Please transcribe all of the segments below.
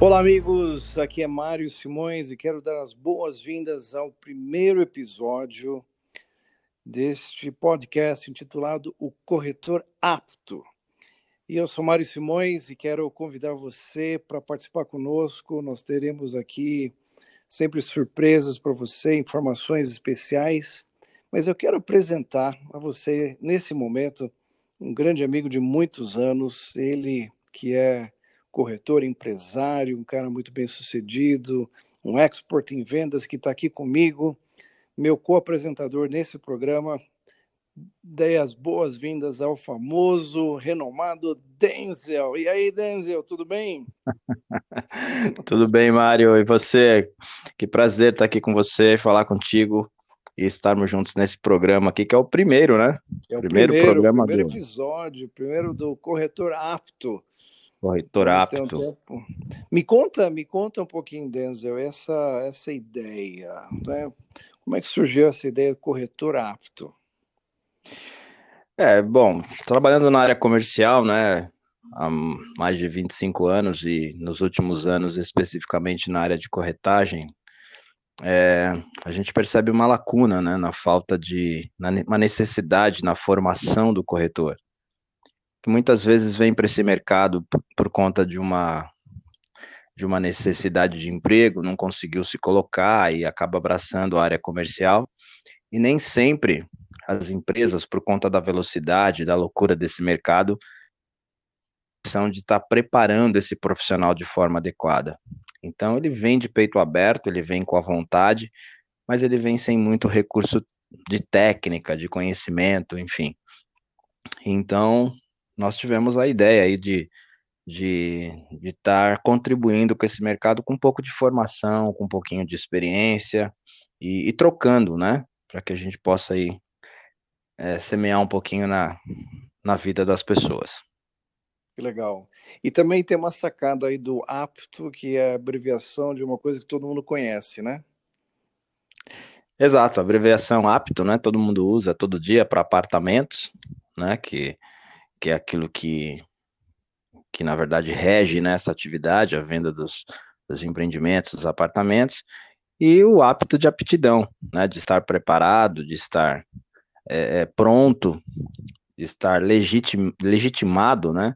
Olá, amigos. Aqui é Mário Simões e quero dar as boas-vindas ao primeiro episódio deste podcast intitulado O Corretor Apto. E eu sou Mário Simões e quero convidar você para participar conosco. Nós teremos aqui sempre surpresas para você, informações especiais. Mas eu quero apresentar a você, nesse momento, um grande amigo de muitos anos, ele que é corretor, empresário, um cara muito bem sucedido, um expert em vendas que está aqui comigo, meu co-apresentador nesse programa. Dei as boas-vindas ao famoso, renomado Denzel. E aí, Denzel, tudo bem? tudo bem, Mário. E você? Que prazer estar aqui com você, falar contigo e estarmos juntos nesse programa aqui, que é o primeiro, né? É o primeiro, primeiro programa. Primeiro do... episódio, primeiro do Corretor Apto. Corretor apto. me conta, me conta um pouquinho, Denzel, essa, essa ideia. Né? Como é que surgiu essa ideia de corretor apto? É, bom, trabalhando na área comercial, né, há mais de 25 anos e nos últimos anos especificamente na área de corretagem, é, a gente percebe uma lacuna, né, na falta de, na, uma necessidade na formação do corretor que muitas vezes vem para esse mercado por, conta de uma de uma necessidade de emprego, não conseguiu se colocar e acaba abraçando a área comercial. E nem sempre as empresas, por conta da velocidade, da loucura desse mercado, são de estar tá preparando esse profissional de forma adequada. Então ele vem de peito aberto, ele vem com a vontade, mas ele vem sem muito recurso de técnica, de conhecimento, enfim. Então, nós tivemos a ideia aí de de estar contribuindo com esse mercado com um pouco de formação, com um pouquinho de experiência e, e trocando, né, para que a gente possa aí é, semear um pouquinho na, na vida das pessoas. Que legal. E também tem uma sacada aí do apto, que é a abreviação de uma coisa que todo mundo conhece, né? Exato, a abreviação apto, né? Todo mundo usa todo dia para apartamentos, né? Que que é aquilo que, que na verdade rege nessa né, atividade, a venda dos, dos empreendimentos, dos apartamentos, e o hábito de aptidão, né, de estar preparado, de estar é, é pronto, de estar legitim, legitimado, né,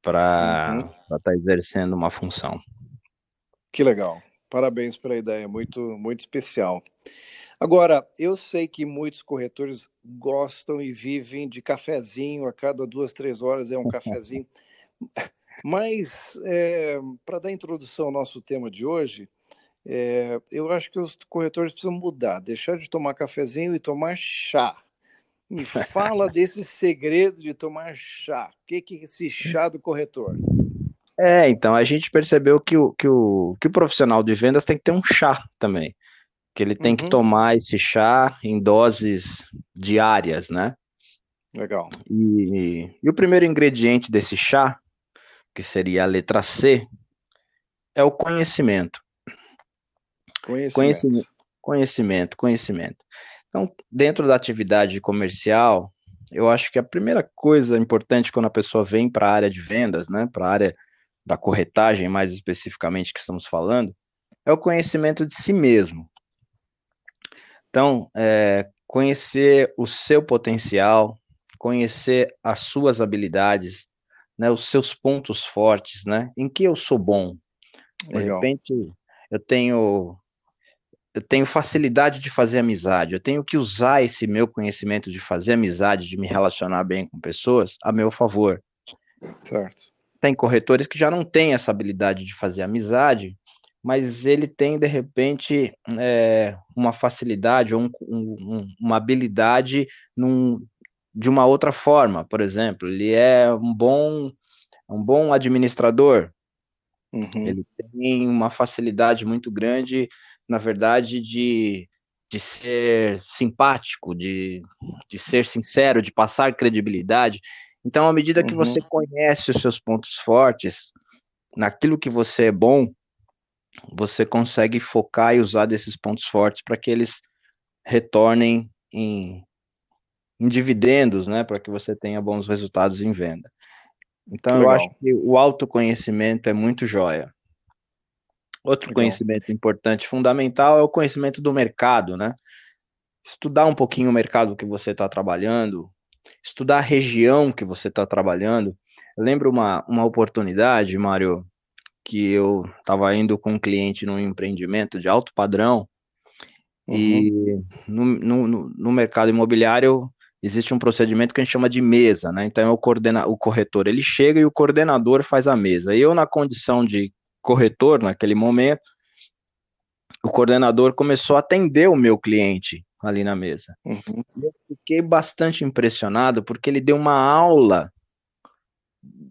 para uhum. estar tá exercendo uma função. Que legal. Parabéns pela ideia, muito muito especial. Agora, eu sei que muitos corretores gostam e vivem de cafezinho, a cada duas, três horas é um cafezinho. Mas, é, para dar introdução ao nosso tema de hoje, é, eu acho que os corretores precisam mudar, deixar de tomar cafezinho e tomar chá. Me fala desse segredo de tomar chá. O que, que é esse chá do corretor? É, então, a gente percebeu que o, que, o, que o profissional de vendas tem que ter um chá também que ele tem uhum. que tomar esse chá em doses diárias, né? Legal. E, e, o primeiro ingrediente desse chá, que seria a letra C, é o conhecimento. Conhecimento. Conhecimento, conhecimento. conhecimento. Então, dentro da atividade comercial, eu acho que a primeira coisa importante quando a pessoa vem para a área de vendas, né, para a área da corretagem, mais especificamente que estamos falando, é o conhecimento de si mesmo. Então, é, conhecer o seu potencial, conhecer as suas habilidades, né, os seus pontos fortes, né? Em que eu sou bom. De Legal. repente, eu tenho eu tenho facilidade de fazer amizade, eu tenho que usar esse meu conhecimento de fazer amizade, de me relacionar bem com pessoas, a meu favor. Certo. Tem corretores que já não têm essa habilidade de fazer amizade, mas ele tem, de repente, é, uma facilidade ou um, um, uma habilidade num, de uma outra forma. Por exemplo, ele é um bom, um bom administrador, uhum. ele tem uma facilidade muito grande, na verdade, de, de ser simpático, de, de ser sincero, de passar credibilidade. Então, à medida que uhum. você conhece os seus pontos fortes, naquilo que você é bom, você consegue focar e usar desses pontos fortes para que eles retornem em, em dividendos, né, para que você tenha bons resultados em venda. Então, eu acho que o autoconhecimento é muito joia. Outro Legal. conhecimento importante, fundamental, é o conhecimento do mercado, né? Estudar um pouquinho o mercado que você está trabalhando, estudar a região que você está trabalhando. Eu lembro uma, uma oportunidade, Mário, que eu estava indo com um cliente num empreendimento de alto padrão, uhum. e no, no, no mercado imobiliário existe um procedimento que a gente chama de mesa, né? Então é o, coordena o corretor ele chega e o coordenador faz a mesa. Eu, na condição de corretor naquele momento, o coordenador começou a atender o meu cliente ali na mesa. Uhum. Eu fiquei bastante impressionado porque ele deu uma aula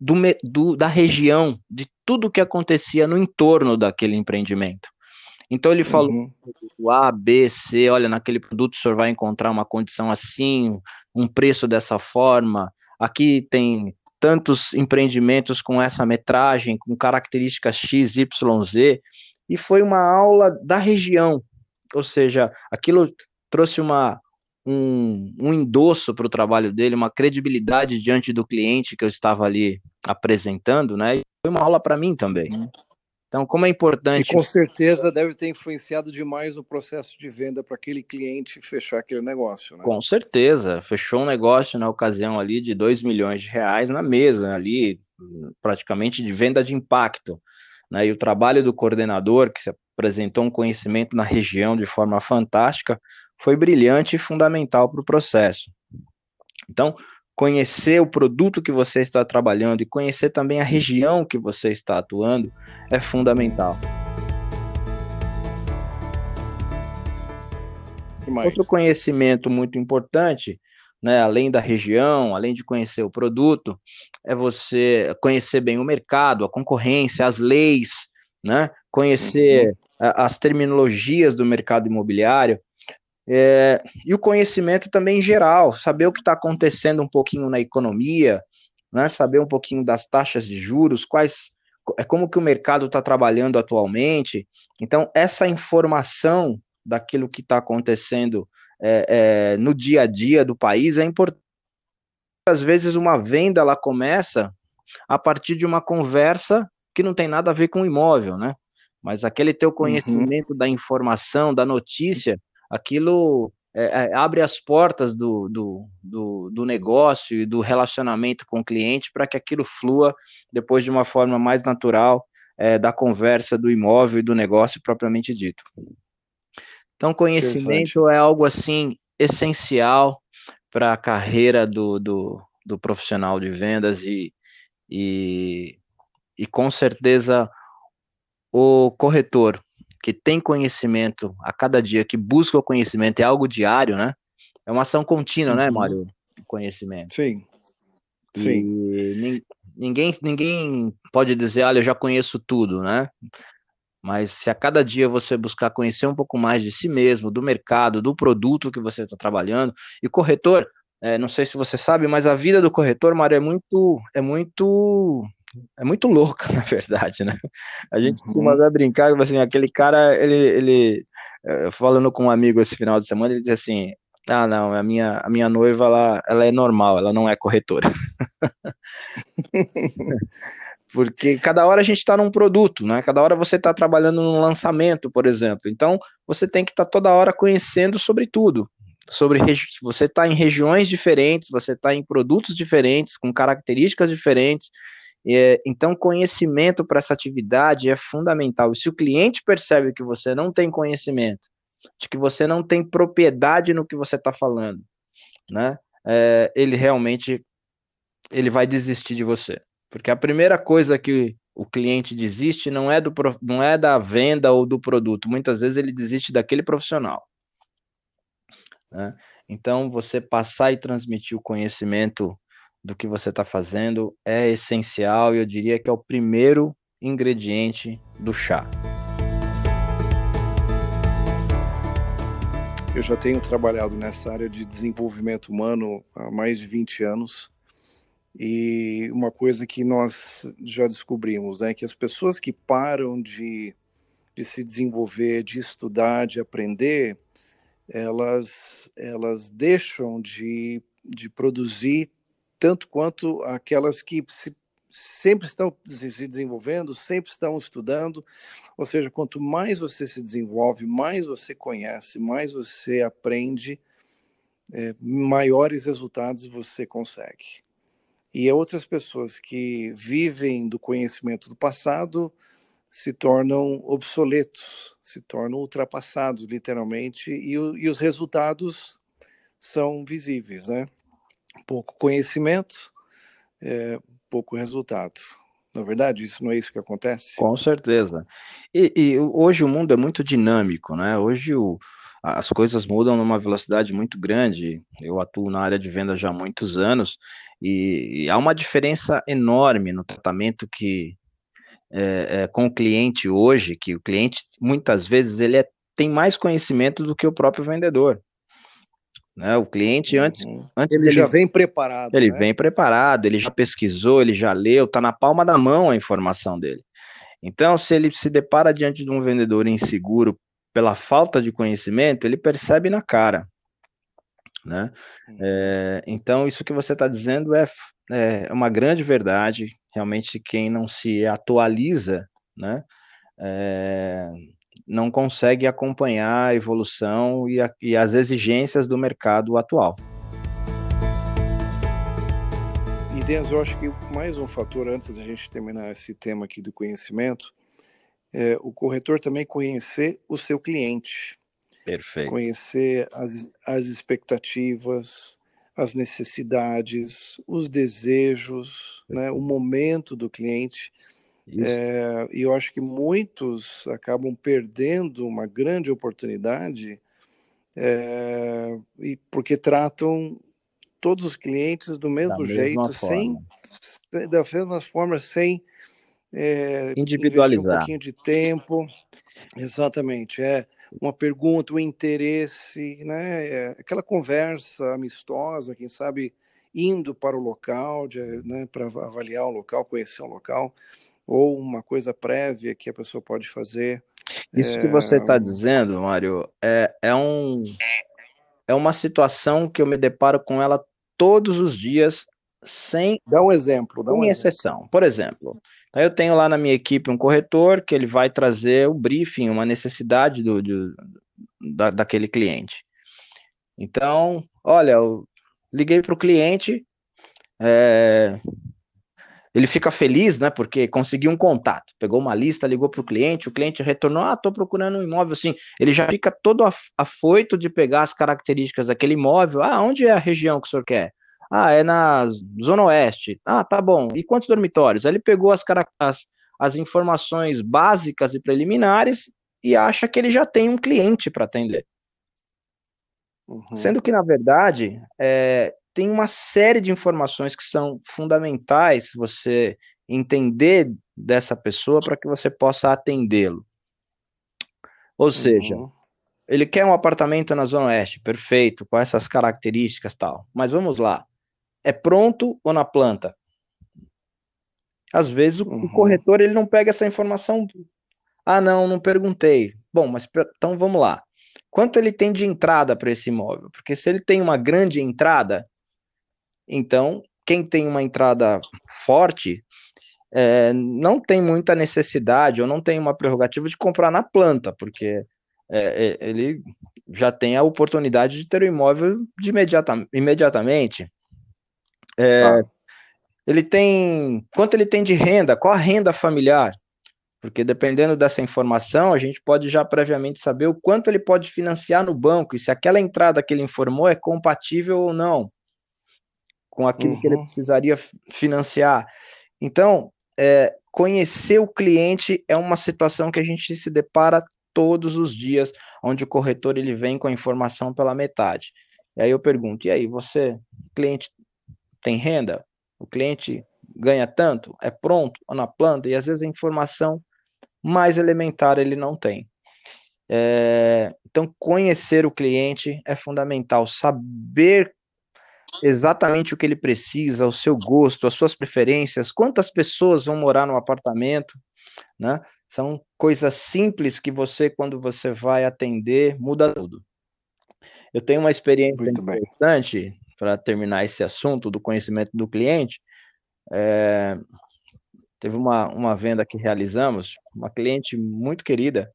do, do, da região, de tudo que acontecia no entorno daquele empreendimento. Então ele falou uhum. A, B, C, olha, naquele produto o senhor vai encontrar uma condição assim, um preço dessa forma, aqui tem tantos empreendimentos com essa metragem, com características X, Y, Z, e foi uma aula da região, ou seja, aquilo trouxe uma, um, um endosso para o trabalho dele, uma credibilidade diante do cliente que eu estava ali apresentando, né? E foi uma aula para mim também. Uhum. Então, como é importante. E com certeza deve ter influenciado demais o processo de venda para aquele cliente fechar aquele negócio, né? Com certeza. Fechou um negócio na ocasião ali de 2 milhões de reais na mesa, ali, praticamente de venda de impacto. Né? E o trabalho do coordenador, que se apresentou um conhecimento na região de forma fantástica, foi brilhante e fundamental para o processo. Então, conhecer o produto que você está trabalhando e conhecer também a região que você está atuando é fundamental. Outro conhecimento muito importante, né, além da região, além de conhecer o produto, é você conhecer bem o mercado, a concorrência, as leis, né, conhecer uhum. as terminologias do mercado imobiliário, é, e o conhecimento também em geral, saber o que está acontecendo um pouquinho na economia, né, saber um pouquinho das taxas de juros, quais é como que o mercado está trabalhando atualmente. Então, essa informação daquilo que está acontecendo é, é, no dia a dia do país é importante. Às vezes, uma venda ela começa a partir de uma conversa que não tem nada a ver com o imóvel, né? Mas aquele teu uhum. conhecimento uhum. da informação, da notícia, aquilo é, é, abre as portas do, do, do, do, negócio e do relacionamento com o cliente para que aquilo flua depois de uma forma mais natural é, da conversa do imóvel e do negócio propriamente dito. Então, conhecimento é algo assim essencial para a carreira do, do, do, profissional de vendas e, e, e com certeza o corretor que tem conhecimento a cada dia, que busca o conhecimento, é algo diário, né? É uma ação contínua, né, uhum. né, Mário? Conhecimento. Sim. Sim. ninguém, ninguém pode dizer, olha, eu já conheço tudo, né? Mas se a cada dia você buscar conhecer um pouco mais de si mesmo, do mercado, do produto que você está trabalhando, e corretor, é, não sei se você sabe, mas a vida do corretor, Mário, é muito, é muito é muito louca, na verdade, né? A gente uhum. costuma brincar, assim, aquele cara, ele, ele, eh, falando com um amigo esse final de semana, ele diz assim, ah, não, a minha, a minha noiva, ela, ela é normal, ela não é corretora. Porque cada hora a gente está num produto, né? Cada hora você está trabalhando num lançamento, por exemplo. Então, você tem que estar tá toda hora conhecendo sobre tudo. Sobre você está em regiões diferentes, você está em produtos diferentes, com características diferentes. É, então, conhecimento para essa atividade é fundamental. E se o cliente percebe que você não tem conhecimento, de que você não tem propriedade no que você está falando, né? É, ele realmente ele vai desistir de você, porque a primeira coisa que o cliente desiste não é do não é da venda ou do produto. Muitas vezes ele desiste daquele profissional. Né? Então, você passar e transmitir o conhecimento do que você está fazendo é essencial e eu diria que é o primeiro ingrediente do chá. Eu já tenho trabalhado nessa área de desenvolvimento humano há mais de 20 anos. E uma coisa que nós já descobrimos é que as pessoas que param de, de se desenvolver, de estudar, de aprender, elas, elas deixam de, de produzir tanto quanto aquelas que se sempre estão se desenvolvendo, sempre estão estudando. Ou seja, quanto mais você se desenvolve, mais você conhece, mais você aprende, é, maiores resultados você consegue. E outras pessoas que vivem do conhecimento do passado se tornam obsoletos, se tornam ultrapassados, literalmente, e, e os resultados são visíveis, né? Pouco conhecimento, é, pouco resultado. Na verdade, isso não é isso que acontece? Com certeza. E, e hoje o mundo é muito dinâmico, né? Hoje o, as coisas mudam numa velocidade muito grande. Eu atuo na área de venda já há muitos anos e, e há uma diferença enorme no tratamento que é, é, com o cliente hoje, que o cliente muitas vezes ele é, tem mais conhecimento do que o próprio vendedor. Né? O cliente, antes, uhum. antes ele dele, já vem preparado. Ele né? vem preparado, ele já pesquisou, ele já leu, está na palma da mão a informação dele. Então, se ele se depara diante de um vendedor inseguro pela falta de conhecimento, ele percebe na cara. Né? É, então, isso que você está dizendo é, é uma grande verdade. Realmente, quem não se atualiza, né? É, não consegue acompanhar a evolução e, a, e as exigências do mercado atual. E Denzo, eu acho que mais um fator antes da gente terminar esse tema aqui do conhecimento, é o corretor também conhecer o seu cliente. Perfeito. Conhecer as, as expectativas, as necessidades, os desejos, né, o momento do cliente é, e eu acho que muitos acabam perdendo uma grande oportunidade é, e porque tratam todos os clientes do mesmo da jeito, sem da mesma forma, sem é, individualizar um pouquinho de tempo. Exatamente, é uma pergunta, um interesse, né? É, aquela conversa amistosa, quem sabe indo para o local, de, né, para avaliar o local, conhecer o local ou uma coisa prévia que a pessoa pode fazer. Isso é... que você está dizendo, Mário, é, é, um, é uma situação que eu me deparo com ela todos os dias, sem. Dá um exemplo. Sem um exceção. Exemplo. Por exemplo, eu tenho lá na minha equipe um corretor que ele vai trazer o briefing, uma necessidade do, do da, daquele cliente. Então, olha, eu liguei para o cliente, é, ele fica feliz, né? Porque conseguiu um contato, pegou uma lista, ligou para o cliente, o cliente retornou, ah, estou procurando um imóvel, assim, ele já fica todo afoito de pegar as características daquele imóvel, ah, onde é a região que o senhor quer? Ah, é na Zona Oeste. Ah, tá bom. E quantos dormitórios? Aí ele pegou as, as, as informações básicas e preliminares e acha que ele já tem um cliente para atender. Uhum. Sendo que, na verdade, é, tem uma série de informações que são fundamentais você entender dessa pessoa para que você possa atendê-lo. Ou seja, uhum. ele quer um apartamento na Zona Oeste, perfeito, com essas características tal. Mas vamos lá. É pronto ou na planta? Às vezes o, uhum. o corretor ele não pega essa informação. Ah, não, não perguntei. Bom, mas então vamos lá. Quanto ele tem de entrada para esse imóvel? Porque se ele tem uma grande entrada, então, quem tem uma entrada forte é, não tem muita necessidade ou não tem uma prerrogativa de comprar na planta, porque é, é ele já tem a oportunidade de ter o imóvel de imediata, imediatamente. É, ah. Ele tem. Quanto ele tem de renda? Qual a renda familiar? Porque dependendo dessa informação, a gente pode já previamente saber o quanto ele pode financiar no banco e se aquela entrada que ele informou é compatível ou não com aquilo uhum. que ele uhum. precisaria financiar. Então, é, conhecer o cliente é uma situação que a gente se depara todos os dias, onde o corretor ele vem com a informação pela metade. E aí eu pergunto, e aí, você, cliente tem renda? O cliente ganha tanto? É pronto? Ou na planta? E às vezes a informação mais elementar ele não tem. É, então, conhecer o cliente é fundamental, saber exatamente o que ele precisa, o seu gosto, as suas preferências, quantas pessoas vão morar no apartamento, né? São coisas simples que você, quando você vai atender, muda tudo. Eu tenho uma experiência Muito interessante para terminar esse assunto do conhecimento do cliente. É, teve uma, uma venda que realizamos, uma cliente muito querida,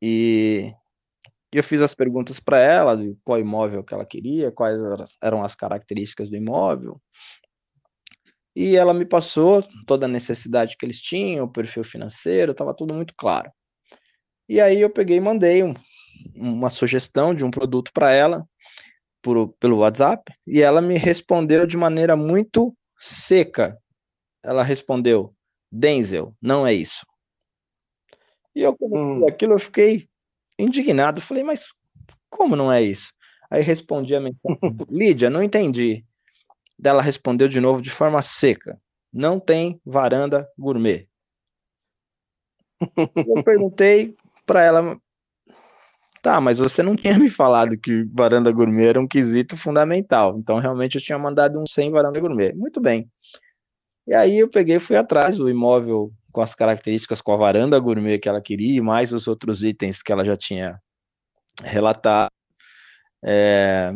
e eu fiz as perguntas para ela de qual imóvel que ela queria, quais eram as características do imóvel. E ela me passou toda a necessidade que eles tinham, o perfil financeiro, estava tudo muito claro. E aí eu peguei e mandei um, uma sugestão de um produto para ela por, pelo WhatsApp e ela me respondeu de maneira muito seca. Ela respondeu: Denzel, não é isso. E eu, hum. aquilo, eu fiquei indignado. Falei, mas como não é isso? Aí respondi a mensagem: Lídia, não entendi. Ela respondeu de novo de forma seca: não tem varanda gourmet. Eu perguntei para ela, Tá, mas você não tinha me falado que varanda gourmet era um quesito fundamental. Então, realmente, eu tinha mandado um sem varanda gourmet. Muito bem. E aí eu peguei e fui atrás do imóvel com as características, com a varanda gourmet que ela queria, e mais os outros itens que ela já tinha relatado. É...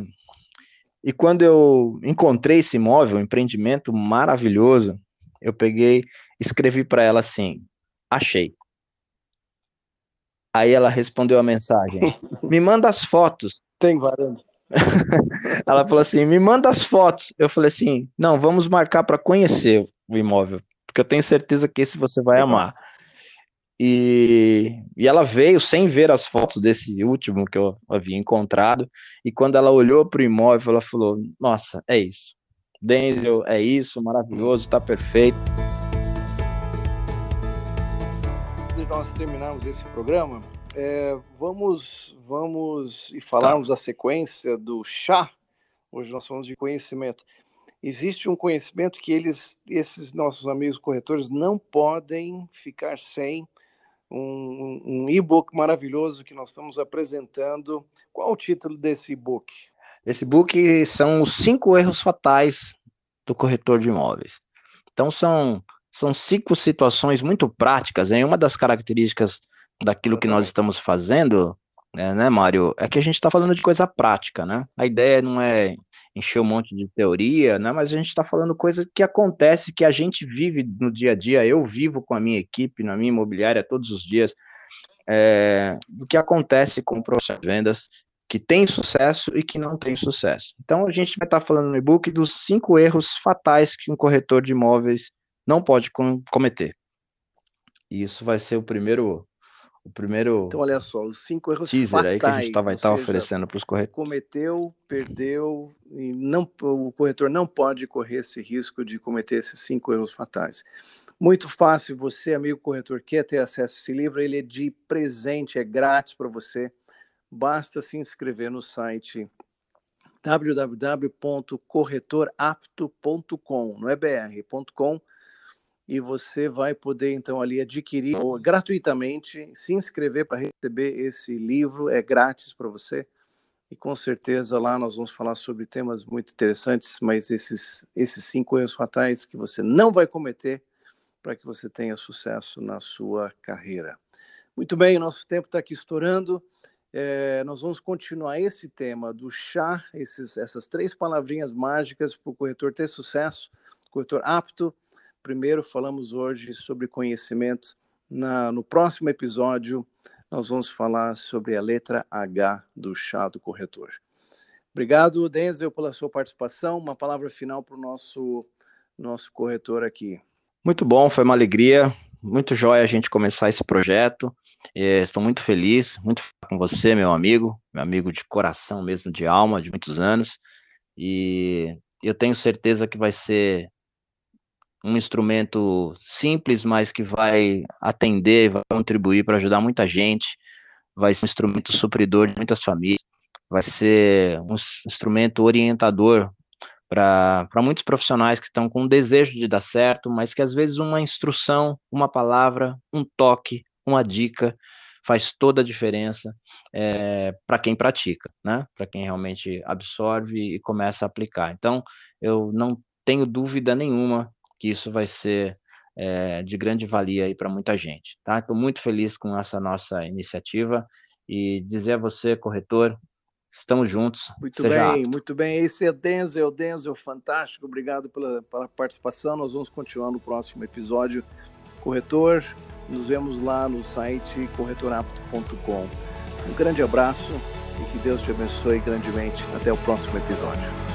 E quando eu encontrei esse imóvel, um empreendimento maravilhoso, eu peguei, escrevi para ela assim: achei. Aí ela respondeu a mensagem: Me manda as fotos. Tem varanda. ela falou assim: Me manda as fotos. Eu falei assim: Não, vamos marcar para conhecer o imóvel, porque eu tenho certeza que esse você vai amar. E, e ela veio sem ver as fotos desse último que eu havia encontrado. E quando ela olhou para o imóvel, ela falou: Nossa, é isso. Denzel, é isso, maravilhoso, está perfeito. de nós terminarmos esse programa, é, vamos, vamos e falarmos tá. a sequência do chá. Hoje nós falamos de conhecimento. Existe um conhecimento que eles, esses nossos amigos corretores, não podem ficar sem um, um e-book maravilhoso que nós estamos apresentando. Qual o título desse e-book? Esse book são os cinco erros fatais do corretor de imóveis. Então são são cinco situações muito práticas. Em uma das características daquilo que nós estamos fazendo, né, né Mário, é que a gente está falando de coisa prática, né? A ideia não é encher um monte de teoria, né? Mas a gente está falando coisa que acontece, que a gente vive no dia a dia. Eu vivo com a minha equipe, na minha imobiliária, todos os dias, é, do que acontece com o processo de vendas que tem sucesso e que não tem sucesso. Então, a gente vai estar tá falando no e-book dos cinco erros fatais que um corretor de imóveis não pode com, cometer. E isso vai ser o primeiro o primeiro Então olha só, os cinco erros teaser fatais, aí que a gente tá, vai estar tá oferecendo para os corretores. Cometeu, perdeu e não o corretor não pode correr esse risco de cometer esses cinco erros fatais. Muito fácil, você, amigo corretor, quer ter acesso a esse livro, ele é de presente, é grátis para você. Basta se inscrever no site www.corretorapto.com, não é br.com e você vai poder então ali adquirir gratuitamente, se inscrever para receber esse livro, é grátis para você. E com certeza lá nós vamos falar sobre temas muito interessantes, mas esses, esses cinco erros fatais que você não vai cometer para que você tenha sucesso na sua carreira. Muito bem, nosso tempo está aqui estourando. É, nós vamos continuar esse tema do chá, esses, essas três palavrinhas mágicas para o corretor ter sucesso, corretor apto Primeiro, falamos hoje sobre conhecimento. Na, no próximo episódio, nós vamos falar sobre a letra H do chá do corretor. Obrigado, Denzel, pela sua participação. Uma palavra final para o nosso, nosso corretor aqui. Muito bom, foi uma alegria. Muito jóia a gente começar esse projeto. É, estou muito feliz, muito com você, meu amigo, meu amigo de coração mesmo, de alma, de muitos anos. E eu tenho certeza que vai ser um instrumento simples, mas que vai atender, vai contribuir para ajudar muita gente, vai ser um instrumento supridor de muitas famílias, vai ser um instrumento orientador para muitos profissionais que estão com o desejo de dar certo, mas que às vezes uma instrução, uma palavra, um toque, uma dica faz toda a diferença é, eh, para quem pratica, né? Para quem realmente absorve e começa a aplicar. Então, eu não tenho dúvida nenhuma que isso vai ser é, de grande valia aí para muita gente, tá? Estou muito feliz com essa nossa iniciativa e dizer a você, corretor, Estamos juntos. Muito bem, apto. muito bem. Esse é Denzel, Denzel, fantástico. Obrigado pela, pela participação. Nós vamos continuar no próximo episódio. Corretor, nos vemos lá no site corretorapto.com. Um grande abraço e que Deus te abençoe grandemente. Até o próximo episódio.